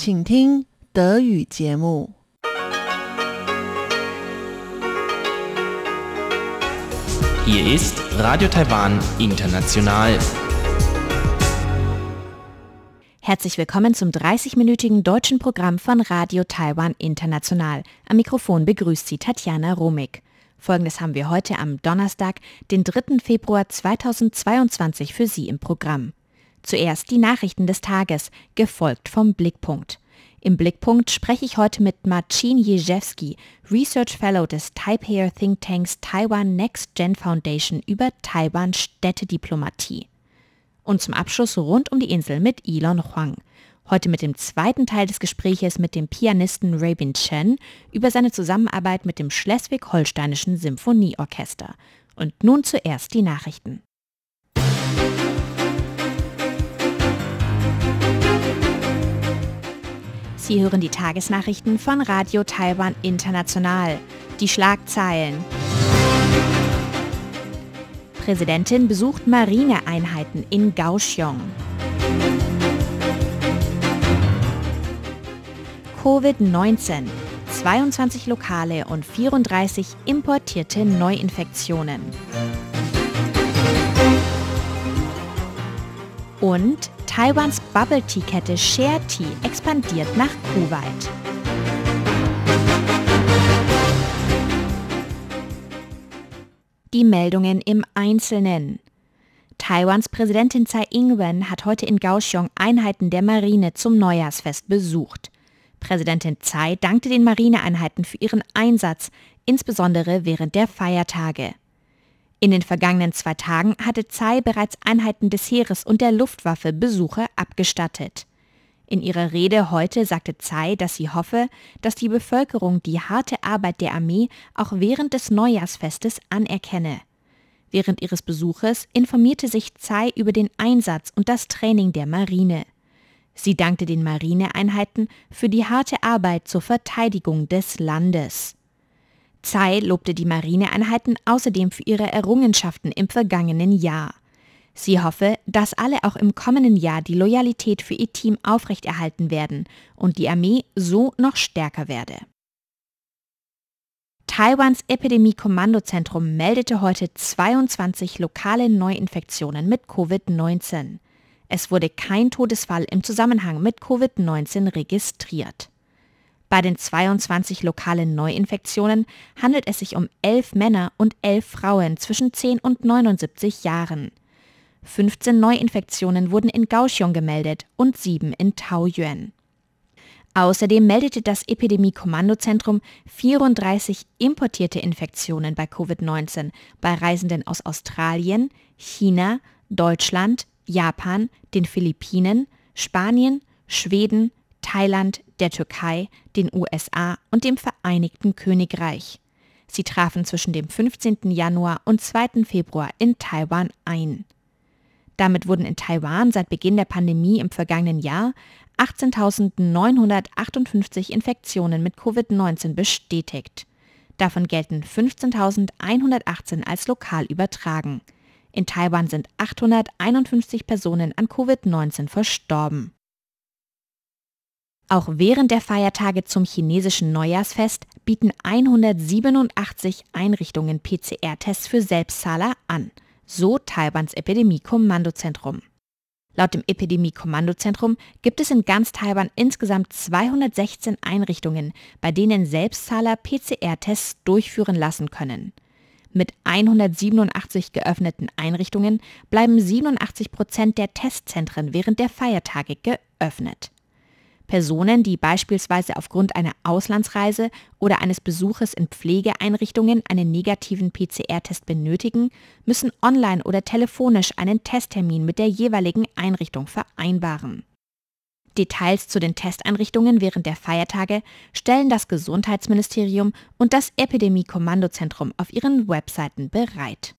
请听德语节目。 Hier ist Radio Taiwan International. Herzlich willkommen zum 30-minütigen deutschen Programm von Radio Taiwan International. Am Mikrofon begrüßt Sie Tatjana Romig. Folgendes haben wir heute am Donnerstag, den 3. Februar 2022 für Sie im Programm. Zuerst die Nachrichten des Tages, gefolgt vom Blickpunkt. Im Blickpunkt spreche ich heute mit Marcin Jezewski, Research Fellow des Taipei Think Tanks Taiwan Next Gen Foundation über Taiwan Städtediplomatie. Und zum Abschluss rund um die Insel mit Elon Huang. Heute mit dem zweiten Teil des Gespräches mit dem Pianisten Rabin Chen über seine Zusammenarbeit mit dem Schleswig-Holsteinischen Symphonieorchester. Und nun zuerst die Nachrichten. Sie hören die Tagesnachrichten von Radio Taiwan International. Die Schlagzeilen. Präsidentin besucht Marineeinheiten in Kaohsiung. Covid-19. 22 lokale und 34 importierte Neuinfektionen. Und Taiwans Bubble Tea Kette Share Tea expandiert nach Kuwait. Die Meldungen im Einzelnen. Taiwans Präsidentin Tsai Ing-wen hat heute in Kaohsiung Einheiten der Marine zum Neujahrsfest besucht. Präsidentin Tsai dankte den Marineeinheiten für ihren Einsatz, insbesondere während der Feiertage. In den vergangenen zwei Tagen hatte Tsai bereits Einheiten des Heeres und der Luftwaffe Besuche abgestattet. In ihrer Rede heute sagte Tsai, dass sie hoffe, dass die Bevölkerung die harte Arbeit der Armee auch während des Neujahrsfestes anerkenne. Während ihres Besuches informierte sich Tsai über den Einsatz und das Training der Marine. Sie dankte den Marineeinheiten für die harte Arbeit zur Verteidigung des Landes. Tsai lobte die Marineeinheiten außerdem für ihre Errungenschaften im vergangenen Jahr. Sie hoffe, dass alle auch im kommenden Jahr die Loyalität für ihr Team aufrechterhalten werden und die Armee so noch stärker werde. Taiwans Epidemie-Kommandozentrum meldete heute 22 lokale Neuinfektionen mit Covid-19. Es wurde kein Todesfall im Zusammenhang mit Covid-19 registriert. Bei den 22 lokalen Neuinfektionen handelt es sich um elf Männer und elf Frauen zwischen 10 und 79 Jahren. 15 Neuinfektionen wurden in Kaohsiung gemeldet und sieben in Taoyuan. Außerdem meldete das Epidemie-Kommandozentrum 34 importierte Infektionen bei Covid-19 bei Reisenden aus Australien, China, Deutschland, Japan, den Philippinen, Spanien, Schweden, Thailand, der Türkei, den USA und dem Vereinigten Königreich. Sie trafen zwischen dem 15. Januar und 2. Februar in Taiwan ein. Damit wurden in Taiwan seit Beginn der Pandemie im vergangenen Jahr 18.958 Infektionen mit Covid-19 bestätigt. Davon gelten 15.118 als lokal übertragen. In Taiwan sind 851 Personen an Covid-19 verstorben. Auch während der Feiertage zum chinesischen Neujahrsfest bieten 187 Einrichtungen PCR-Tests für Selbstzahler an, so Taiwans Epidemie-Kommandozentrum. Laut dem Epidemie-Kommandozentrum gibt es in ganz Taiwan insgesamt 216 Einrichtungen, bei denen Selbstzahler PCR-Tests durchführen lassen können. Mit 187 geöffneten Einrichtungen bleiben 87 Prozent der Testzentren während der Feiertage geöffnet. Personen, die beispielsweise aufgrund einer Auslandsreise oder eines Besuches in Pflegeeinrichtungen einen negativen PCR-Test benötigen, müssen online oder telefonisch einen Testtermin mit der jeweiligen Einrichtung vereinbaren. Details zu den Testeinrichtungen während der Feiertage stellen das Gesundheitsministerium und das Epidemie-Kommandozentrum auf ihren Webseiten bereit.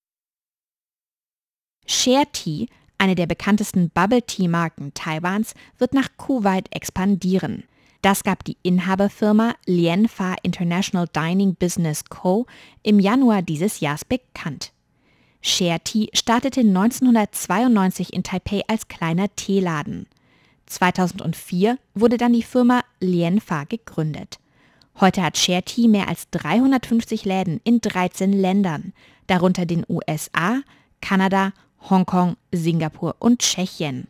ShareT eine der bekanntesten Bubble Tea Marken Taiwans, wird nach Kuwait expandieren. Das gab die Inhaberfirma Lianfa International Dining Business Co. im Januar dieses Jahres bekannt. Share Tea startete 1992 in Taipei als kleiner Teeladen. 2004 wurde dann die Firma Lienfa gegründet. Heute hat ShareT mehr als 350 Läden in 13 Ländern, darunter den USA, Kanada, Hongkong, Singapur und Tschechien.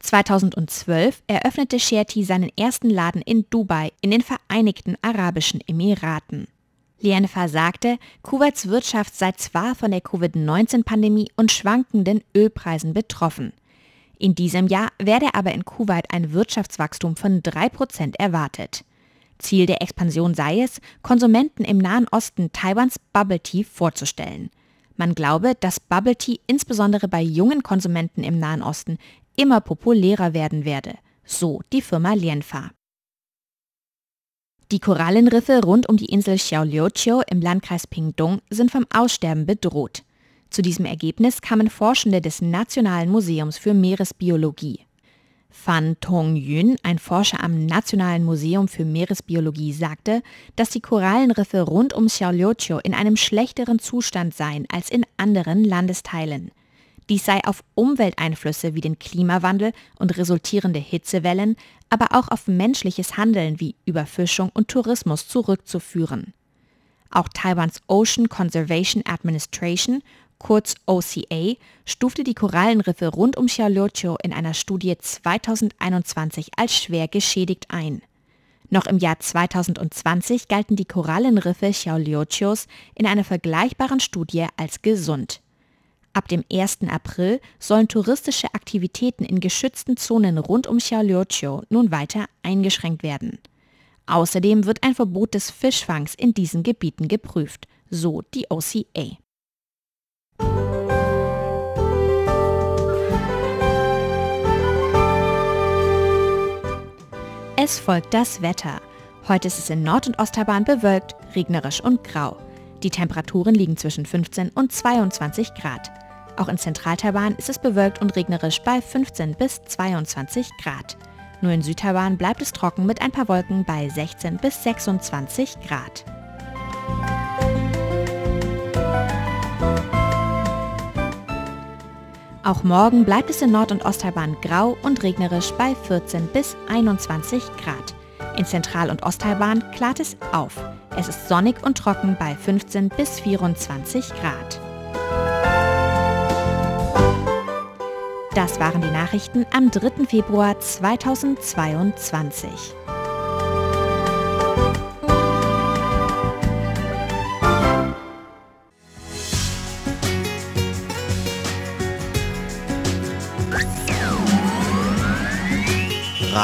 2012 eröffnete ShareT seinen ersten Laden in Dubai in den Vereinigten Arabischen Emiraten. Lienfa sagte, Kuwaits Wirtschaft sei zwar von der Covid-19-Pandemie und schwankenden Ölpreisen betroffen. In diesem Jahr werde aber in Kuwait ein Wirtschaftswachstum von 3% erwartet. Ziel der Expansion sei es, Konsumenten im Nahen Osten Taiwans Bubble Tea vorzustellen. Man glaube, dass Bubble Tea insbesondere bei jungen Konsumenten im Nahen Osten immer populärer werden werde, so die Firma Lienfa. Die Korallenriffe rund um die Insel Xiaoliuqiu im Landkreis Pingdong sind vom Aussterben bedroht. Zu diesem Ergebnis kamen Forschende des Nationalen Museums für Meeresbiologie. Fan Tong-Yun, ein Forscher am Nationalen Museum für Meeresbiologie, sagte, dass die Korallenriffe rund um Xiaoliuqiu in einem schlechteren Zustand seien als in anderen Landesteilen. Dies sei auf Umwelteinflüsse wie den Klimawandel und resultierende Hitzewellen, aber auch auf menschliches Handeln wie Überfischung und Tourismus zurückzuführen. Auch Taiwans Ocean Conservation Administration, kurz OCA, stufte die Korallenriffe rund um Xiaoliuqiu in einer Studie 2021 als schwer geschädigt ein. Noch im Jahr 2020 galten die Korallenriffe Xiaoliuqius in einer vergleichbaren Studie als gesund. Ab dem 1. April sollen touristische Aktivitäten in geschützten Zonen rund um Xiaoliuqiu nun weiter eingeschränkt werden. Außerdem wird ein Verbot des Fischfangs in diesen Gebieten geprüft, so die OCA. Es folgt das Wetter. Heute ist es in Nord- und Osttaiwan bewölkt, regnerisch und grau. Die Temperaturen liegen zwischen 15 und 22 Grad. Auch in Zentral-Taiwan ist es bewölkt und regnerisch bei 15 bis 22 Grad. Nur in Südtaiwan bleibt es trocken mit ein paar Wolken bei 16 bis 26 Grad. Auch morgen bleibt es in Nord- und Osttaiwan grau und regnerisch bei 14 bis 21 Grad. In Zentral- und Osttaiwan klart es auf. Es ist sonnig und trocken bei 15 bis 24 Grad. Das waren die Nachrichten am 3. Februar 2022.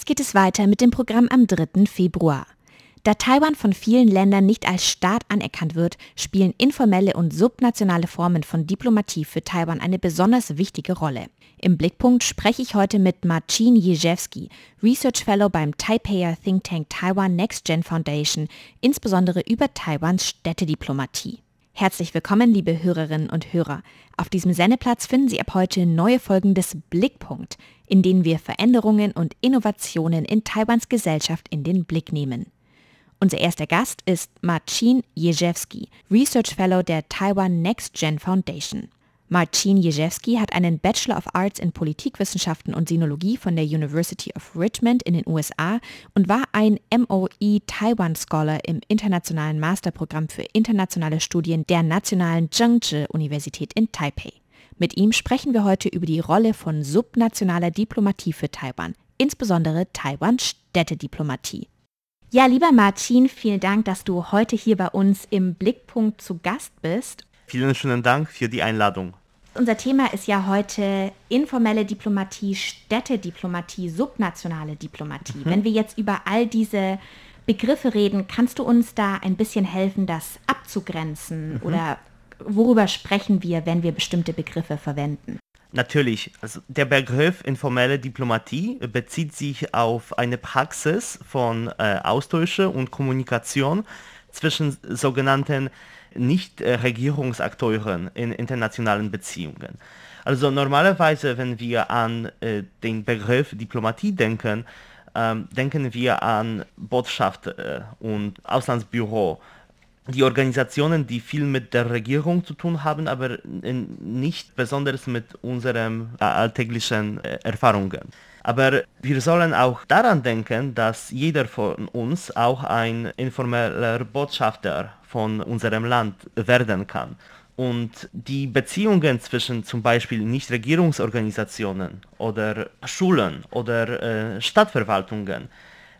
Jetzt geht es weiter mit dem Programm am 3. Februar. Da Taiwan von vielen Ländern nicht als Staat anerkannt wird, spielen informelle und subnationale Formen von Diplomatie für Taiwan eine besonders wichtige Rolle. Im Blickpunkt spreche ich heute mit Marcin Jezewski, Research Fellow beim Taipeier Think Tank Taiwan Next Gen Foundation, insbesondere über Taiwans Städtediplomatie. Herzlich willkommen, liebe Hörerinnen und Hörer. Auf diesem Sendeplatz finden Sie ab heute neue Folgen des Blickpunkt, in denen wir Veränderungen und Innovationen in Taiwans Gesellschaft in den Blick nehmen. Unser erster Gast ist Marcin Jezewski, Research Fellow der Taiwan Next Gen Foundation. Marcin Jezewski hat einen Bachelor of Arts in Politikwissenschaften und Sinologie von der University of Richmond in den USA und war ein MOE Taiwan Scholar im internationalen Masterprogramm für internationale Studien der Nationalen Zhengzhi Universität in Taipei. Mit ihm sprechen wir heute über die Rolle von subnationaler Diplomatie für Taiwan, insbesondere Taiwan Städtediplomatie. Ja, lieber Marcin, vielen Dank, dass du heute hier bei uns im Blickpunkt zu Gast bist. Vielen schönen Dank für die Einladung. Unser Thema ist ja heute informelle Diplomatie, Städtediplomatie, subnationale Diplomatie. Mhm. Wenn wir jetzt über all diese Begriffe reden, kannst du uns da ein bisschen helfen, das abzugrenzen? Mhm. Oder worüber sprechen wir, wenn wir bestimmte Begriffe verwenden? Natürlich, also der Begriff informelle Diplomatie bezieht sich auf eine Praxis von äh, Austausche und Kommunikation zwischen sogenannten Nicht-Regierungsakteuren in internationalen Beziehungen. Also normalerweise, wenn wir an äh, den Begriff Diplomatie denken, ähm, denken wir an Botschaft äh, und Auslandsbüro, die Organisationen, die viel mit der Regierung zu tun haben, aber nicht besonders mit unseren äh, alltäglichen äh, Erfahrungen. Aber wir sollen auch daran denken, dass jeder von uns auch ein informeller Botschafter von unserem Land werden kann. Und die Beziehungen zwischen zum Beispiel Nichtregierungsorganisationen oder Schulen oder äh, Stadtverwaltungen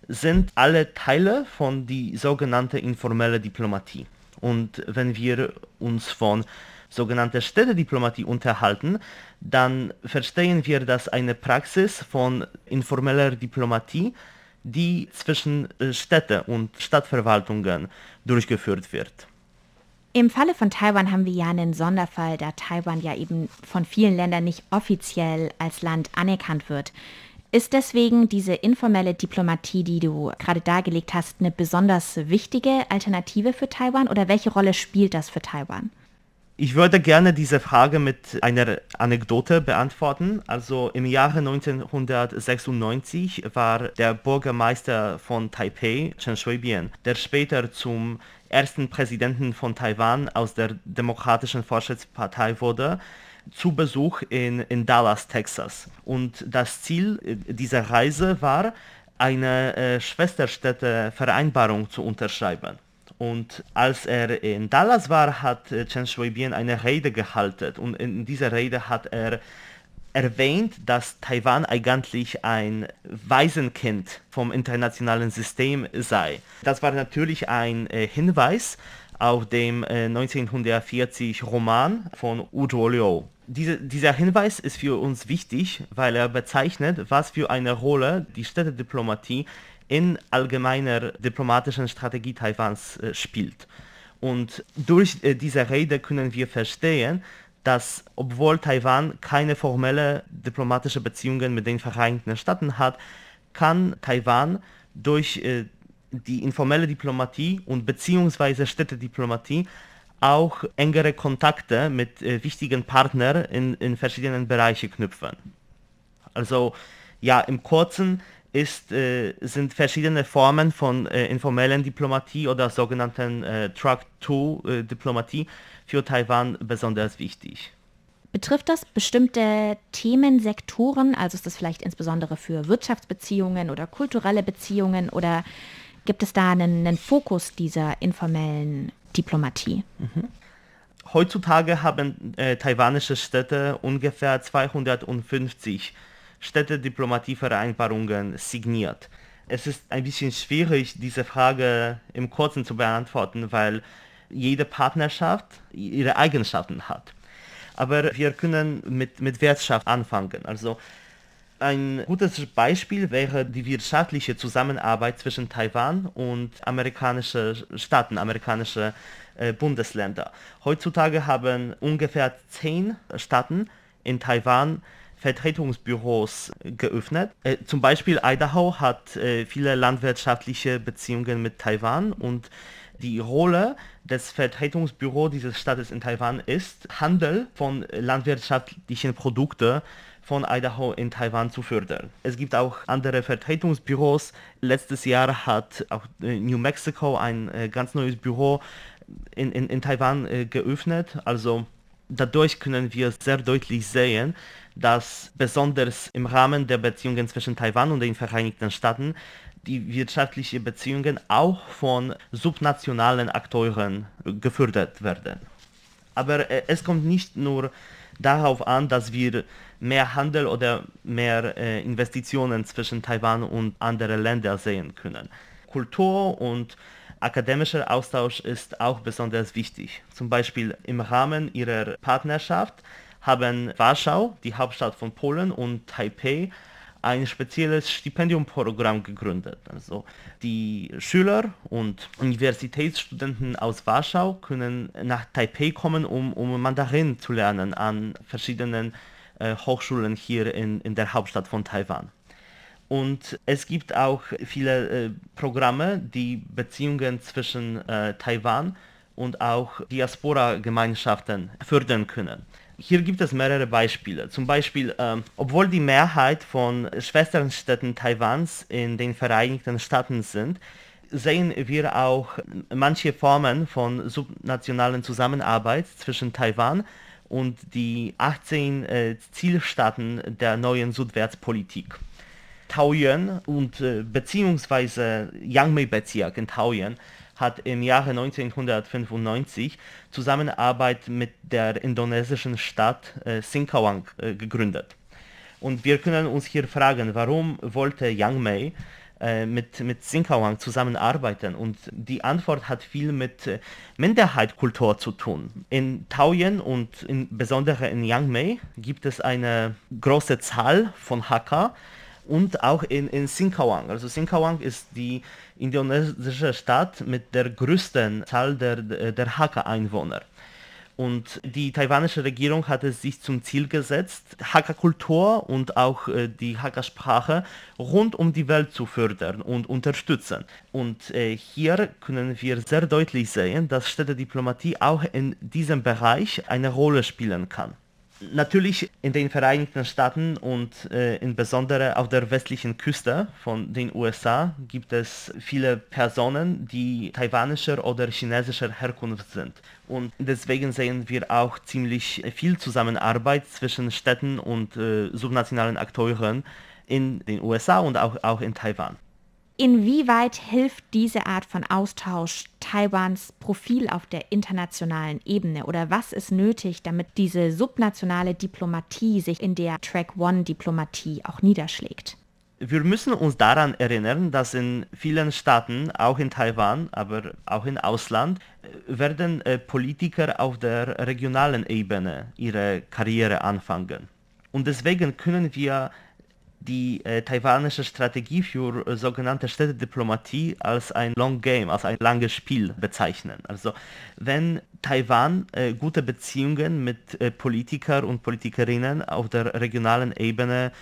sind alle Teile von die sogenannte informelle Diplomatie. Und wenn wir uns von sogenannter Städtediplomatie unterhalten, dann verstehen wir das eine Praxis von informeller Diplomatie, die zwischen äh, Städte und Stadtverwaltungen durchgeführt wird. Im Falle von Taiwan haben wir ja einen Sonderfall, da Taiwan ja eben von vielen Ländern nicht offiziell als Land anerkannt wird. Ist deswegen diese informelle Diplomatie, die du gerade dargelegt hast, eine besonders wichtige Alternative für Taiwan oder welche Rolle spielt das für Taiwan? Ich würde gerne diese Frage mit einer Anekdote beantworten. Also im Jahre 1996 war der Bürgermeister von Taipei, Chen Shui-bian, der später zum ersten Präsidenten von Taiwan aus der Demokratischen Fortschrittspartei wurde, zu Besuch in, in Dallas, Texas. Und das Ziel äh, dieser Reise war, eine äh, Schwesterstädte-Vereinbarung zu unterschreiben. Und als er in Dallas war, hat äh, Chen Shui-bian eine Rede gehalten. Und in dieser Rede hat er erwähnt, dass Taiwan eigentlich ein Waisenkind vom internationalen System sei. Das war natürlich ein äh, Hinweis auf dem äh, 1940 Roman von Wu Liu. Diese, dieser Hinweis ist für uns wichtig, weil er bezeichnet, was für eine Rolle die Städtediplomatie in allgemeiner diplomatischen Strategie Taiwans äh, spielt. Und durch äh, diese Rede können wir verstehen, dass obwohl Taiwan keine formelle diplomatische Beziehungen mit den Vereinigten Staaten hat, kann Taiwan durch äh, die informelle Diplomatie und beziehungsweise Städtediplomatie auch engere Kontakte mit äh, wichtigen Partnern in, in verschiedenen Bereichen knüpfen. Also ja, im Kurzen ist, äh, sind verschiedene Formen von äh, informellen Diplomatie oder sogenannten äh, Truck-to-Diplomatie für Taiwan besonders wichtig. Betrifft das bestimmte Themensektoren? Also ist das vielleicht insbesondere für Wirtschaftsbeziehungen oder kulturelle Beziehungen oder gibt es da einen, einen Fokus dieser informellen Diplomatie? Mhm. Heutzutage haben äh, taiwanische Städte ungefähr 250 Städtediplomatievereinbarungen signiert. Es ist ein bisschen schwierig, diese Frage im Kurzen zu beantworten, weil jede Partnerschaft ihre Eigenschaften hat. Aber wir können mit, mit Wirtschaft anfangen. Also ein gutes Beispiel wäre die wirtschaftliche Zusammenarbeit zwischen Taiwan und amerikanische Staaten, amerikanische äh, Bundesländer. Heutzutage haben ungefähr zehn Staaten in Taiwan Vertretungsbüros geöffnet. Äh, zum Beispiel Idaho hat äh, viele landwirtschaftliche Beziehungen mit Taiwan und die Rolle des Vertretungsbüros dieses Staates in Taiwan ist, Handel von landwirtschaftlichen Produkten von Idaho in Taiwan zu fördern. Es gibt auch andere Vertretungsbüros. Letztes Jahr hat auch äh, New Mexico ein äh, ganz neues Büro in, in, in Taiwan äh, geöffnet. Also dadurch können wir sehr deutlich sehen, dass besonders im Rahmen der Beziehungen zwischen Taiwan und den Vereinigten Staaten die wirtschaftlichen Beziehungen auch von subnationalen Akteuren gefördert werden. Aber äh, es kommt nicht nur darauf an, dass wir mehr Handel oder mehr äh, Investitionen zwischen Taiwan und anderen Ländern sehen können. Kultur und akademischer Austausch ist auch besonders wichtig. Zum Beispiel im Rahmen ihrer Partnerschaft haben Warschau, die Hauptstadt von Polen, und Taipei ein spezielles Stipendiumprogramm gegründet. Also die Schüler und Universitätsstudenten aus Warschau können nach Taipei kommen, um, um Mandarin zu lernen an verschiedenen äh, Hochschulen hier in, in der Hauptstadt von Taiwan. Und es gibt auch viele äh, Programme, die Beziehungen zwischen äh, Taiwan und auch Diaspora-Gemeinschaften fördern können. Hier gibt es mehrere Beispiele. Zum Beispiel, ähm, obwohl die Mehrheit von Schwesternstädten Taiwans in den Vereinigten Staaten sind, sehen wir auch manche Formen von subnationalen Zusammenarbeit zwischen Taiwan und die 18 äh, Zielstaaten der neuen Südwärtspolitik. Taoyuan und äh, beziehungsweise Yangmei-Bezirk in Taoyuan hat im Jahre 1995 Zusammenarbeit mit der indonesischen Stadt äh, Singkawang äh, gegründet. Und wir können uns hier fragen, warum wollte Yang Mei äh, mit, mit Singkawang zusammenarbeiten? Und die Antwort hat viel mit äh, Minderheitkultur zu tun. In Taoyuan und insbesondere in Yang Mei gibt es eine große Zahl von Hakka, und auch in, in Singkawang. Also Singkawang ist die indonesische Stadt mit der größten Zahl der, der Hakka-Einwohner. Und die taiwanische Regierung hat es sich zum Ziel gesetzt, Hakka-Kultur und auch äh, die Hakka-Sprache rund um die Welt zu fördern und unterstützen. Und äh, hier können wir sehr deutlich sehen, dass Städtediplomatie auch in diesem Bereich eine Rolle spielen kann. Natürlich in den Vereinigten Staaten und äh, insbesondere auf der westlichen Küste von den USA gibt es viele Personen, die taiwanischer oder chinesischer Herkunft sind. Und deswegen sehen wir auch ziemlich viel Zusammenarbeit zwischen Städten und äh, subnationalen Akteuren in den USA und auch, auch in Taiwan. Inwieweit hilft diese Art von Austausch Taiwans Profil auf der internationalen Ebene oder was ist nötig, damit diese subnationale Diplomatie sich in der Track One Diplomatie auch niederschlägt? Wir müssen uns daran erinnern, dass in vielen Staaten, auch in Taiwan, aber auch im Ausland, werden äh, Politiker auf der regionalen Ebene ihre Karriere anfangen. Und deswegen können wir die äh, taiwanische Strategie für äh, sogenannte Städtediplomatie als ein Long Game, als ein langes Spiel bezeichnen. Also wenn Taiwan äh, gute Beziehungen mit äh, Politikern und Politikerinnen auf der regionalen Ebene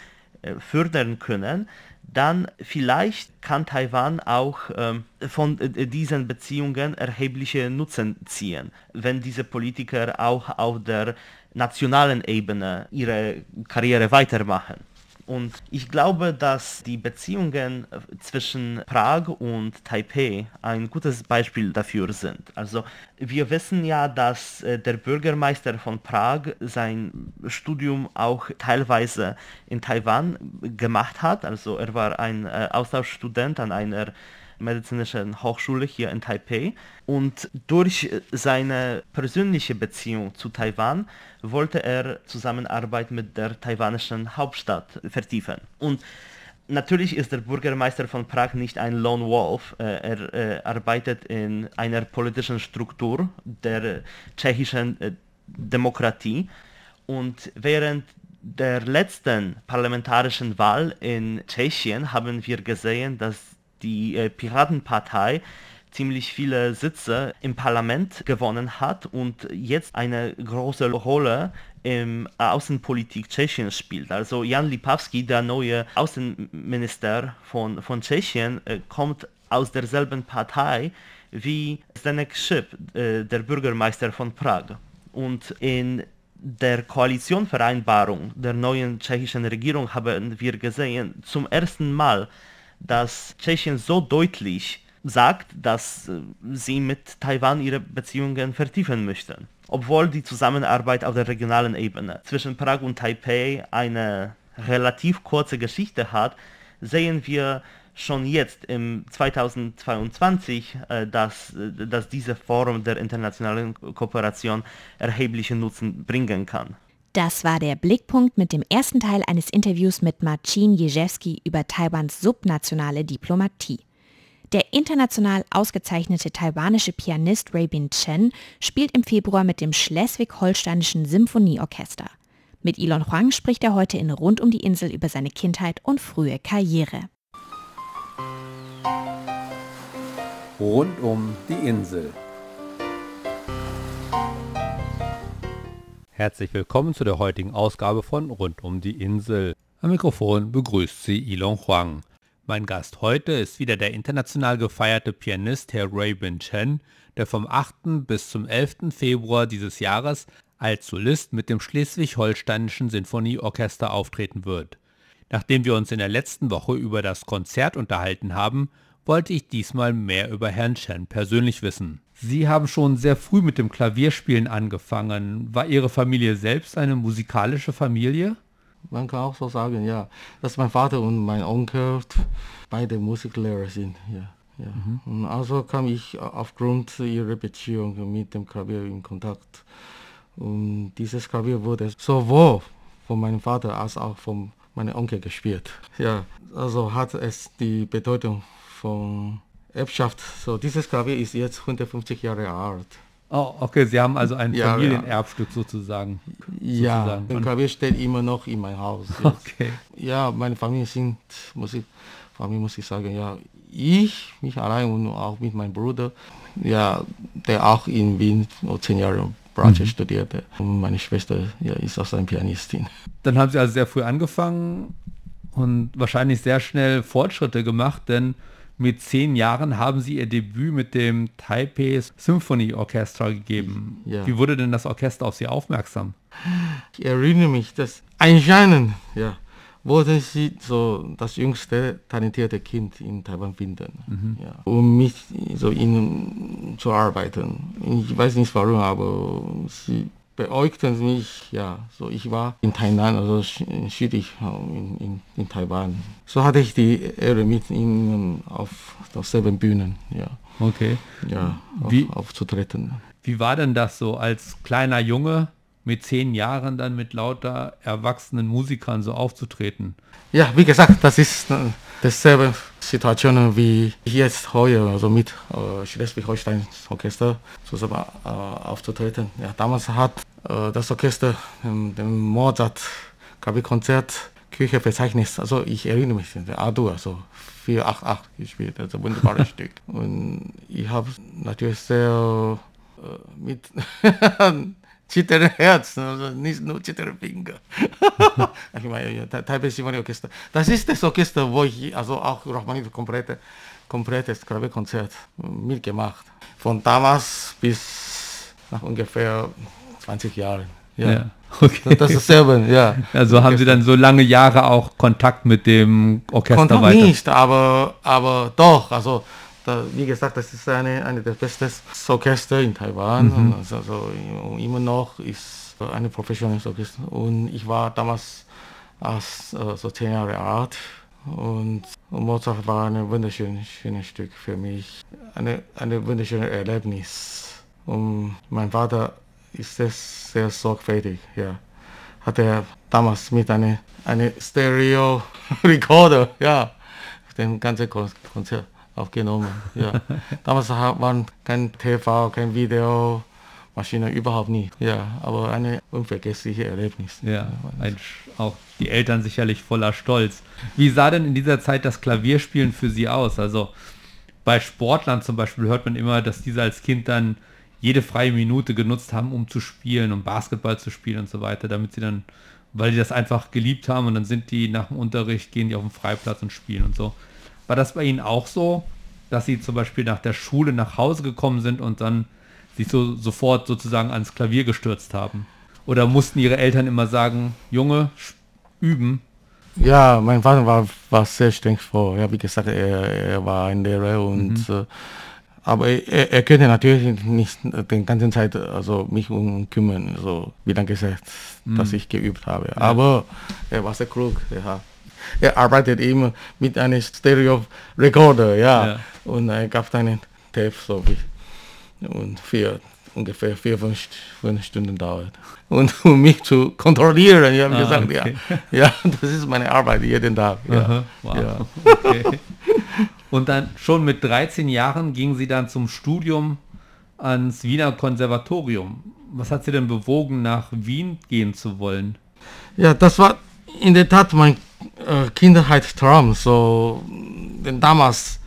äh, fördern können, dann vielleicht kann Taiwan auch ähm, von äh, diesen Beziehungen erhebliche Nutzen ziehen, wenn diese Politiker auch auf der nationalen Ebene ihre Karriere weitermachen. Und ich glaube, dass die Beziehungen äh, zwischen Prag und Taipei ein gutes Beispiel dafür sind. Also wir wissen ja, dass äh, der Bürgermeister von Prag sein Studium auch teilweise in Taiwan gemacht hat. Also er war ein äh, Austauschstudent an einer medizinischen Hochschule hier in Taipei. Und durch seine persönliche Beziehung zu Taiwan wollte er Zusammenarbeit mit der taiwanischen Hauptstadt vertiefen. Und natürlich ist der Bürgermeister von Prag nicht ein Lone Wolf. Äh, er äh, arbeitet in einer politischen Struktur der tschechischen äh, Demokratie. Und während der letzten parlamentarischen Wahl in Tschechien haben wir gesehen, dass die äh, Piratenpartei ziemlich viele Sitze im Parlament gewonnen hat und jetzt eine große Rolle im Außenpolitik Tschechiens spielt. Also Jan Lipavsky, der neue Außenminister von, von Tschechien, äh, kommt aus derselben Partei wie Zdenek Szyp, äh, der Bürgermeister von Prag. Und in der Koalitionvereinbarung der neuen tschechischen Regierung haben wir gesehen, zum ersten Mal dass Tschechien so deutlich sagt, dass äh, sie mit Taiwan ihre Beziehungen vertiefen möchten. Obwohl die Zusammenarbeit auf der regionalen Ebene zwischen Prag und Taipei eine relativ kurze Geschichte hat, sehen wir schon jetzt im 2022, äh, dass, äh, dass diese Form der internationalen Kooperation erheblichen Nutzen bringen kann. Das war der Blickpunkt mit dem ersten Teil eines Interviews mit Marcin Jezewski über Taiwans subnationale Diplomatie. Der international ausgezeichnete taiwanische Pianist Rabin Chen spielt im Februar mit dem Schleswig-Holsteinischen Symphonieorchester. Mit Elon Huang spricht er heute in Rund um die Insel über seine Kindheit und frühe Karriere. Rund um die Insel. Herzlich willkommen zu der heutigen Ausgabe von Rund um die Insel. Am Mikrofon begrüßt Sie Ilon Huang. Mein Gast heute ist wieder der international gefeierte Pianist Herr Ray Bin Chen, der vom 8. bis zum 11. Februar dieses Jahres als Solist mit dem Schleswig-Holsteinischen Sinfonieorchester auftreten wird. Nachdem wir uns in der letzten Woche über das Konzert unterhalten haben, wollte ich diesmal mehr über Herrn Chen persönlich wissen. Sie haben schon sehr früh mit dem Klavierspielen angefangen. War Ihre Familie selbst eine musikalische Familie? Man kann auch so sagen, ja, dass mein Vater und mein Onkel beide Musiklehrer sind. Ja, ja. Mhm. Und also kam ich aufgrund ihrer Beziehung mit dem Klavier in Kontakt. Und dieses Klavier wurde sowohl von meinem Vater als auch von meinem Onkel gespielt. Ja, also hat es die Bedeutung von Erbschaft. So, dieses Klavier ist jetzt 150 Jahre alt. Oh, okay, Sie haben also ein ja, Familienerbstück sozusagen. Ja, sozusagen. das Klavier steht immer noch in meinem Haus. Jetzt. Okay. Ja, meine Familie sind, muss ich, Familie muss ich sagen, ja, ich, mich allein und auch mit meinem Bruder, ja, der auch in Wien zehn Jahre Bratsche mhm. studierte. Und meine Schwester ja, ist auch eine Pianistin. Dann haben Sie also sehr früh angefangen und wahrscheinlich sehr schnell Fortschritte gemacht, denn mit zehn Jahren haben Sie Ihr Debüt mit dem Taipei Symphony Orchestra gegeben. Ja. Wie wurde denn das Orchester auf Sie aufmerksam? Ich erinnere mich, dass anscheinend ja, wurde sie so das jüngste talentierte Kind in Taiwan finden, mhm. ja, um mich so ihnen zu arbeiten. Ich weiß nicht warum, aber sie beäugten mich, ja, so ich war in Tainan, also südlich in, in, in Taiwan. So hatte ich die Ehre mit ihnen auf derselben Bühnen, ja. Okay. Ja, auf, wie, aufzutreten. Wie war denn das so als kleiner Junge mit zehn Jahren dann mit lauter erwachsenen Musikern so aufzutreten? Ja, wie gesagt, das ist äh, dasselbe Situation wie jetzt heute, also mit äh, Schleswig-Holstein Orchester zusammen äh, aufzutreten. Ja, damals hat äh, das Orchester ähm, dem Mozart Klavierkonzert Kirche verzeichnet. Also ich erinnere mich, der A-Dur, also 488 gespielt, also wunderbares Stück. Und ich habe natürlich sehr äh, mit zitternde Herz, also nicht nur zitternde Finger. ich meine, ja, Taipei Symphony Orchester. Das ist das Orchester, wo ich also auch Rachmaninoff komplette, komplettes Klavierkonzert mitgemacht. Von damals bis nach ungefähr 20 Jahren. Ja. ja. Okay. Das ist selber, ja. Also haben Sie dann so lange Jahre auch Kontakt mit dem Orchester Kontakt weiter? nicht, aber, aber doch. Also da, wie gesagt, das ist eine, eine der besten Orchester in Taiwan. Mhm. Also, also, immer noch ist eine professionelle Orchester. Und ich war damals als äh, so zehn Jahre alt. Und, und Mozart war ein wunderschönes schönes Stück für mich. Eine, eine wunderschöne Erlebnis. Und mein Vater ist sehr, sehr sorgfältig. Ja. Hat er damals mit einer eine Stereo-Recorder, ja, den ganzen Konzert aufgenommen. Ja. Damals waren kein TV, kein Video, Maschine überhaupt nicht. Ja, aber eine unvergessliche Erlebnis. Ja, ein, auch die Eltern sicherlich voller Stolz. Wie sah denn in dieser Zeit das Klavierspielen für Sie aus? Also bei Sportlern zum Beispiel hört man immer, dass diese als Kind dann jede freie Minute genutzt haben, um zu spielen, um Basketball zu spielen und so weiter, damit sie dann, weil die das einfach geliebt haben und dann sind die nach dem Unterricht, gehen die auf den Freiplatz und spielen und so. War das bei Ihnen auch so, dass Sie zum Beispiel nach der Schule nach Hause gekommen sind und dann sich so sofort sozusagen ans Klavier gestürzt haben? Oder mussten Ihre Eltern immer sagen, Junge, üben? Ja, mein Vater war, war sehr streng vor. Ja, wie gesagt, er, er war ein Lehrer und mhm. äh, aber er, er könnte natürlich nicht den ganzen Zeit also mich um kümmern, so wie dann gesagt, mm. dass ich geübt habe. Ja. Aber er war sehr klug. Ja. Er arbeitet immer mit einem Stereo-Recorder, ja. ja. Und er gab einen Tape so wie und vier ungefähr vier, fünf, fünf Stunden dauert. Und um mich zu kontrollieren, ich habe ah, gesagt, okay. ja, ja, das ist meine Arbeit jeden Tag. Ja. Wow. ja. Okay. Und dann schon mit 13 Jahren ging sie dann zum Studium ans Wiener Konservatorium. Was hat sie denn bewogen, nach Wien gehen zu wollen? Ja, das war in der Tat mein äh, Kindheitstraum. So, denn damals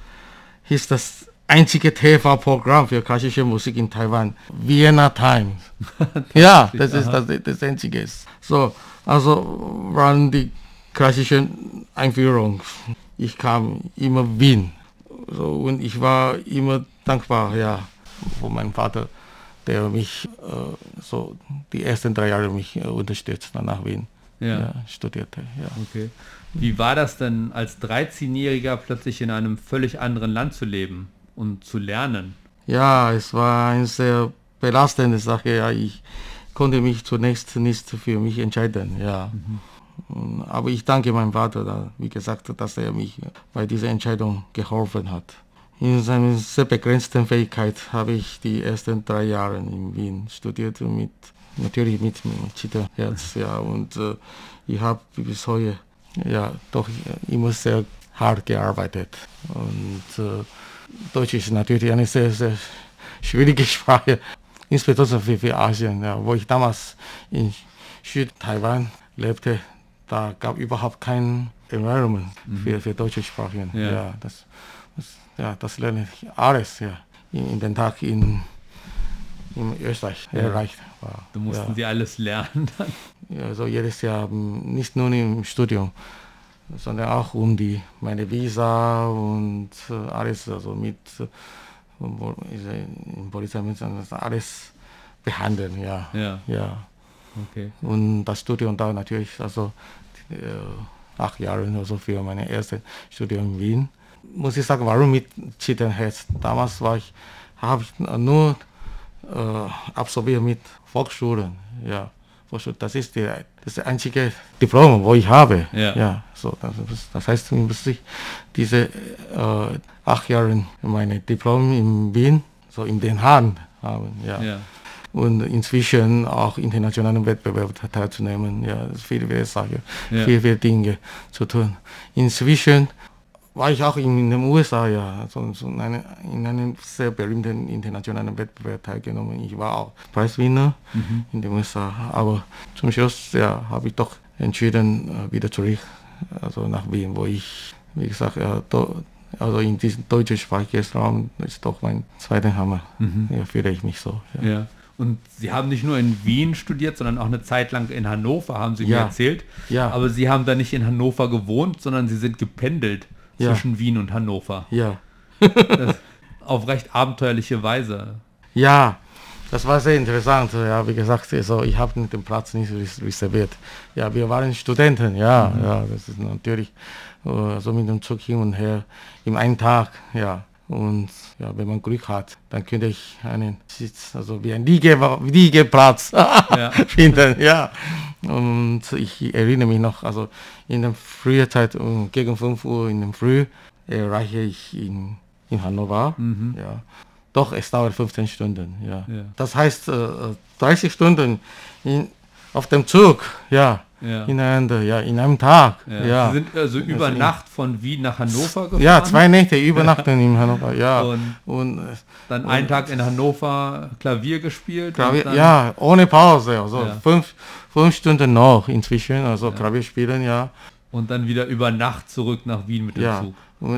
hieß das einzige TV-Programm für klassische Musik in Taiwan, Vienna Times. ja, das ist das, das einzige. So, also waren die klassischen Einführungen. Ich kam immer Wien. So, und ich war immer dankbar, ja, von meinem Vater, der mich äh, so die ersten drei Jahre mich äh, unterstützt, nach Wien Ja. ja, studierte. Ja. Okay. Wie war das denn als 13-Jähriger plötzlich in einem völlig anderen Land zu leben und zu lernen? Ja, es war eine sehr belastende Sache. Ja, ich konnte mich zunächst nicht für mich entscheiden. Ja. Und- Aber ich danke meinem Vater, wie gesagt, dass er mich bei dieser Entscheidung geholfen hat. In seiner sehr begrenzten Fähigkeit habe ich die ersten drei Jahre in Wien studiert mit natürlich mit, Cheetah-Herz. Ja, und äh, ich habe bis heute ja doch immer sehr hart gearbeitet und äh, Deutsch ist natürlich eine sehr, sehr schwierige Sprache, insbesondere für, für Asien, ja, wo ich damals in Südtaiwan lebte, da gab überhaupt kein Environment für, für deutsche Sprachen. Ja. Ja. das, das, ja, das lerne ich alles ja, in, in den Tag in, in Österreich erreicht. War, Da mussten ja. sie alles lernen. dann. Ja, also jedes Jahr, nicht nur im Studium, sondern auch um die meine Visa und äh, alles, also mit äh, im Polizeiamt das alles behandeln, ja. Ja. ja. Okay. Und das Studium da natürlich, also acht Jahre oder so für meine erste Studium in Wien. Muss ich sagen, warum mit Chittenherz? Damals war ich, habe ich nur äh, absolviert mit Volksschulen, ja. Das ist die, das einzige Diplom, wo ich habe. Ja. so, das, das- das heißt, muss ich diese äh, acht Jahre meine Diplom in Wien, so in den Haaren haben, ja Ja. Und inzwischen auch internationalen Wettbewerb teilzunehmen. Ja, viele, viele Sachen, Ja. viele, viele Dinge zu tun. Inzwischen war ich auch in den USA, ja, so, so in, eine, in einem sehr berühmten internationalen Wettbewerb teilgenommen. Ich war auch Preiswinner in den USA, aber zum Schluss ja, habe ich doch entschieden, äh, wieder zurück, also nach Wien, wo ich, wie gesagt, ja, do, also in diesem deutschsprachigen Raum ist doch mein zweiter Hammer. Ja, fühle ich mich so. Ja. Ja. Und Sie haben nicht nur in Wien studiert, sondern auch eine Zeit lang in Hannover, haben Sie mir Ja. erzählt. Ja. Aber Sie haben da nicht in Hannover gewohnt, sondern Sie sind gependelt Ja. zwischen Wien und Hannover. Ja. Auf recht abenteuerliche Weise. Ja, das war sehr interessant. Ja, wie gesagt, also ich habe den Platz nicht res- reserviert. Ja, wir waren Studenten, ja, ja, das ist natürlich äh, so mit dem Zug hin und her im einen Tag, ja. Und ja, wenn man Glück hat, dann könnte ich einen Sitz, also wie ein Liege, Liegeplatz finden, ja. Und ich erinnere mich noch, also in der frühen Zeit, um, gegen 5 Uhr in der Früh, erreiche ich in, in Hannover, ja. Doch, es dauert 15 Stunden, ja. Ja. Das heißt, äh, äh, 30 Stunden in, auf dem Zug, ja, Ja. ineinander, ja, in einem Tag, Ja. ja. Sie sind also über Also- Nacht von Wien nach Hannover gefahren. Ja, zwei Nächte übernachten in Hannover, ja. Und- Und, Dann einen Tag in Hannover Klavier gespielt. und Klavier, dann, ja, ohne Pause, also fünf, fünf Stunden noch inzwischen, also Klavier spielen, ja. Und dann wieder über Nacht zurück nach Wien mit dem Ja, Zug.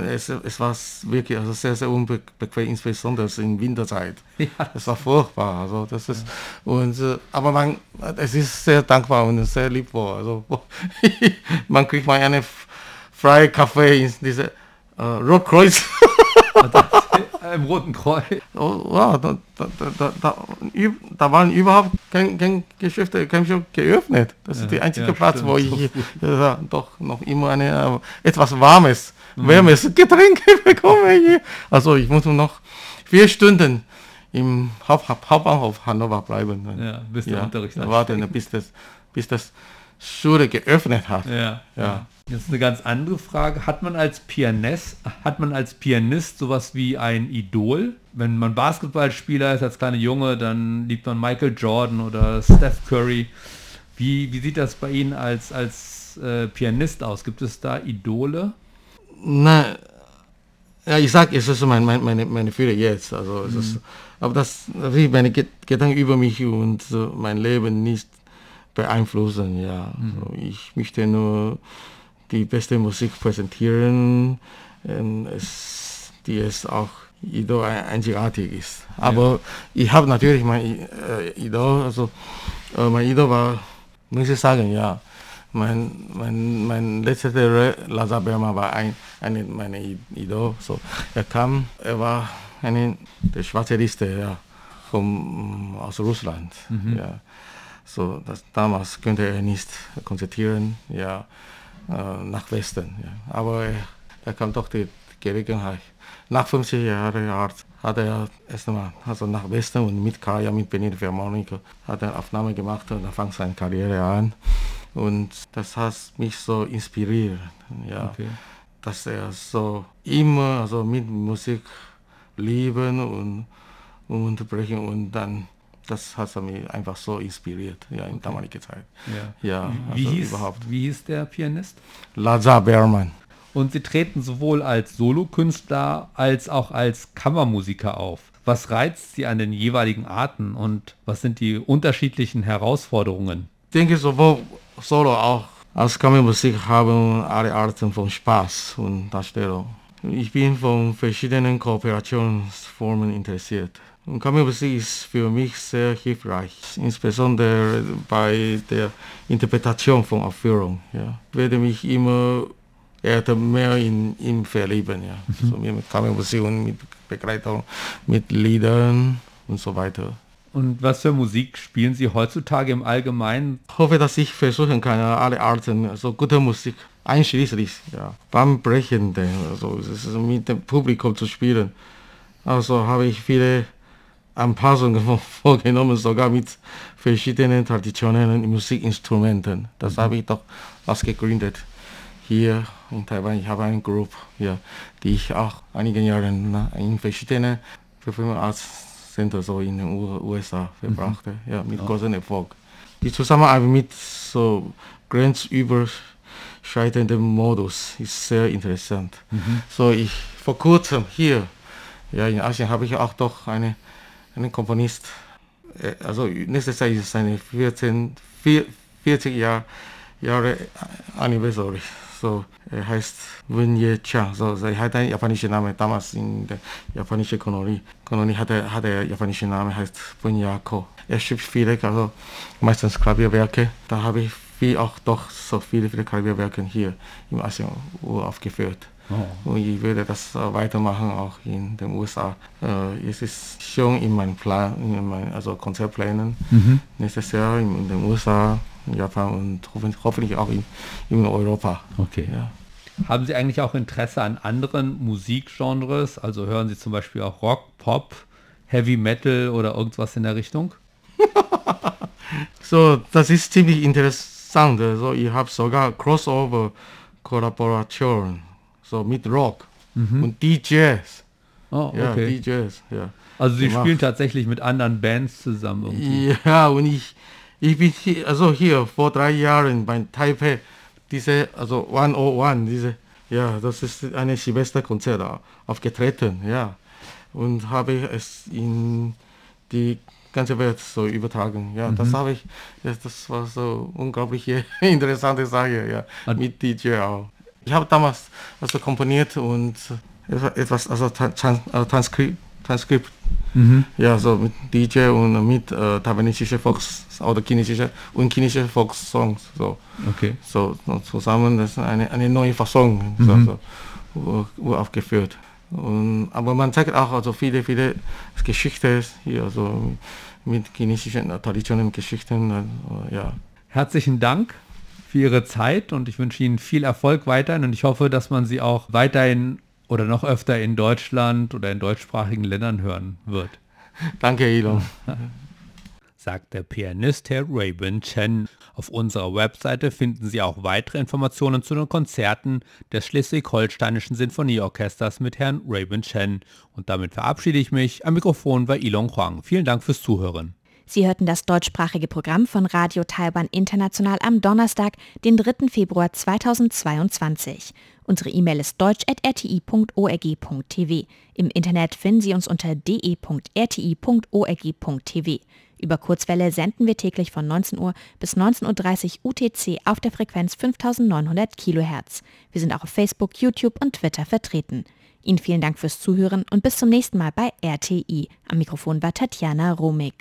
es, es war wirklich also sehr, sehr unbequem, insbesondere in Winterzeit. Ja. Es war furchtbar. Also das ist, und, äh, aber man, es ist sehr dankbar und sehr liebvoll. Also man kriegt mal eine freie Kaffee in diese äh, Rotkreuz. Im Roten Kreuz. Oh, wow, da, da, da, da, da, waren überhaupt kein, kein Geschäfte, kein geöffnet. Das ist Ja, der einzige ja, Platz, stimmt, wo ich ja, doch noch immer eine äh, etwas warmes, wärmes Getränk bekomme. Hier. Also ich muss noch vier Stunden im Haupt, Haupt, Hauptbahnhof Hannover bleiben. Ja, bis der Unterricht ja, warten, bis das, bis das Schule geöffnet hat. Ja. Ja. Jetzt eine ganz andere Frage. Hat man als Pianist, hat man als Pianist sowas wie ein Idol? Wenn man Basketballspieler ist als kleiner Junge, dann liebt man Michael Jordan oder Steph Curry. Wie, wie sieht das bei Ihnen als, als äh, Pianist aus? Gibt es da Idole? Na, ja, ich sag, es ist so mein, mein, meine, meine Fühler jetzt. Also, es ist, aber das, wie meine Ge- Gedanken über mich und mein Leben nicht beeinflussen. Ja, also ich möchte nur die beste Musik präsentieren, ähm, die es auch Idol einzigartig ist. Aber ich habe natürlich mein äh, Idol, also äh, mein Idol war, muss ich sagen, ja, mein, mein, mein letzter Lazar Berma war ein, eine meiner Idol. So, er kam, er war eine, der schwarze Liste, ja, vom, aus Russland. Ja. So, das, damals könnte er nicht konzentrieren, ja, äh, nach Westen. Ja. Aber er, er kam doch die Gelegenheit. Nach 50 Jahren Art hat er erstmal also nach Westen und mit Kaya, mit Benito Vermonica, hat er Aufnahme gemacht und er fang seine Karriere an. Und das hat mich so inspiriert, ja, Okay. dass er so immer also mit Musik lieben und, und unterbrechen und dann das hat mich einfach so inspiriert, ja, in damaliger Zeit. Ja. Ja, Wie, also hieß, überhaupt. wie hieß der Pianist? Lazar Berman. Und Sie treten sowohl als Solokünstler als auch als Kammermusiker auf. Was reizt Sie an den jeweiligen Arten und was sind die unterschiedlichen Herausforderungen? Ich denke, sowohl Solo auch als Kammermusik haben alle Arten von Spaß und Darstellung. Ich bin von verschiedenen Kooperationsformen interessiert. Und Kammermusik ist für mich sehr hilfreich, insbesondere bei der Interpretation von Aufführungen. Ja. Ich werde mich immer eher mehr in ihm verlieben. Ja. So mit Kammermusik und mit Begleitung, mit Liedern und so weiter. Und was für Musik spielen Sie heutzutage im Allgemeinen? hoffe, dass ich versuchen kann, alle Arten, also gute Musik, einschließlich ja, Bahnbrechende, also mit dem Publikum zu spielen. Also habe ich viele Anpassungen vorgenommen, sogar mit verschiedenen traditionellen Musikinstrumenten. Das habe ich doch was gegründet. Hier in Taiwan, ich habe eine Gruppe, ja, die ich auch einige Jahre in verschiedenen Performing Arts Center so in den USA verbrachte, ja, mit großem Erfolg. Die Zusammenarbeit mit so grenzüberschreitendem Modus ist sehr interessant. So ich vor kurzem hier, ja in Asien habe ich auch doch eine, einen Komponist, äh, also nächstes Jahr ist seine 14, vier- 40 Jahr, Jahre Anniversary. So, er heißt Wen Ye Chang. So, er hat einen japanischen Namen. Damals in der japanischen Kolonie, Kolonie hat er, hat er japanischen Namen, heißt Wen Yako. Er schreibt viele, also meistens Klavierwerke. Da habe ich viel, auch doch so viele, viele Klavierwerke hier im Asien aufgeführt. Und ich würde das äh, weitermachen, auch in den USA. Äh, es ist schon in meinem Plan, in meinen also Konzertplänen. Nächstes Jahr in, in den USA, in Japan und hoffentlich, hoffentlich auch in, in Europa. Okay. Ja. Haben Sie eigentlich auch Interesse an anderen Musikgenres? Also hören Sie zum Beispiel auch Rock, Pop, Heavy Metal oder irgendwas in der Richtung? So, das ist ziemlich interessant. Also ich habe sogar Crossover-Kollaboration, so mit Rock und DJs. Oh, Ja, okay. DJs, ja. Also Sie gemacht. spielen tatsächlich mit anderen Bands zusammen irgendwie. Ja, und ich, ich bin hier, also hier vor drei Jahren bei Taipei, diese, also 101, diese, ja, das ist eine Silvesterkonzert au- aufgetreten, ja. Und habe es in die ganze Welt so übertragen. Ja, das habe ich, das, das war so unglaubliche interessante Sache, ja, Und- mit DJ auch. Ich habe damals also komponiert und etwa- etwas, also Tan- äh, Transkript, Transkript ja, so mit DJ und mit äh, taiwanesische Volks- oder chinesische und chinesische Volkssongs. So, Okay. so, zusammen, das ist eine, eine neue Fassung so, so, ur- uraufgeführt. Und, aber man zeigt auch also viele, viele Geschichten hier, so mit chinesischen traditionellen Geschichten. Äh, ja. Herzlichen Dank für Ihre Zeit und ich wünsche Ihnen viel Erfolg weiterhin und ich hoffe, dass man Sie auch weiterhin oder noch öfter in Deutschland oder in deutschsprachigen Ländern hören wird. Danke, Elon. sagt der Pianist Herr Raven Chen. Auf unserer Webseite finden Sie auch weitere Informationen zu den Konzerten des Schleswig-Holsteinischen Sinfonieorchesters mit Herrn Raven Chen. Und damit verabschiede ich mich. Am Mikrofon war Ilon Huang. Vielen Dank fürs Zuhören. Sie hörten das deutschsprachige Programm von Radio Taiwan International am Donnerstag, den 3. Februar 2022. Unsere E-Mail ist deutsch.rti.org.tv. Im Internet finden Sie uns unter de.rti.org.tv. Über Kurzwelle senden wir täglich von 19 Uhr bis 19.30 Uhr UTC auf der Frequenz 5900 kHz. Wir sind auch auf Facebook, YouTube und Twitter vertreten. Ihnen vielen Dank fürs Zuhören und bis zum nächsten Mal bei RTI. Am Mikrofon war Tatjana Romig.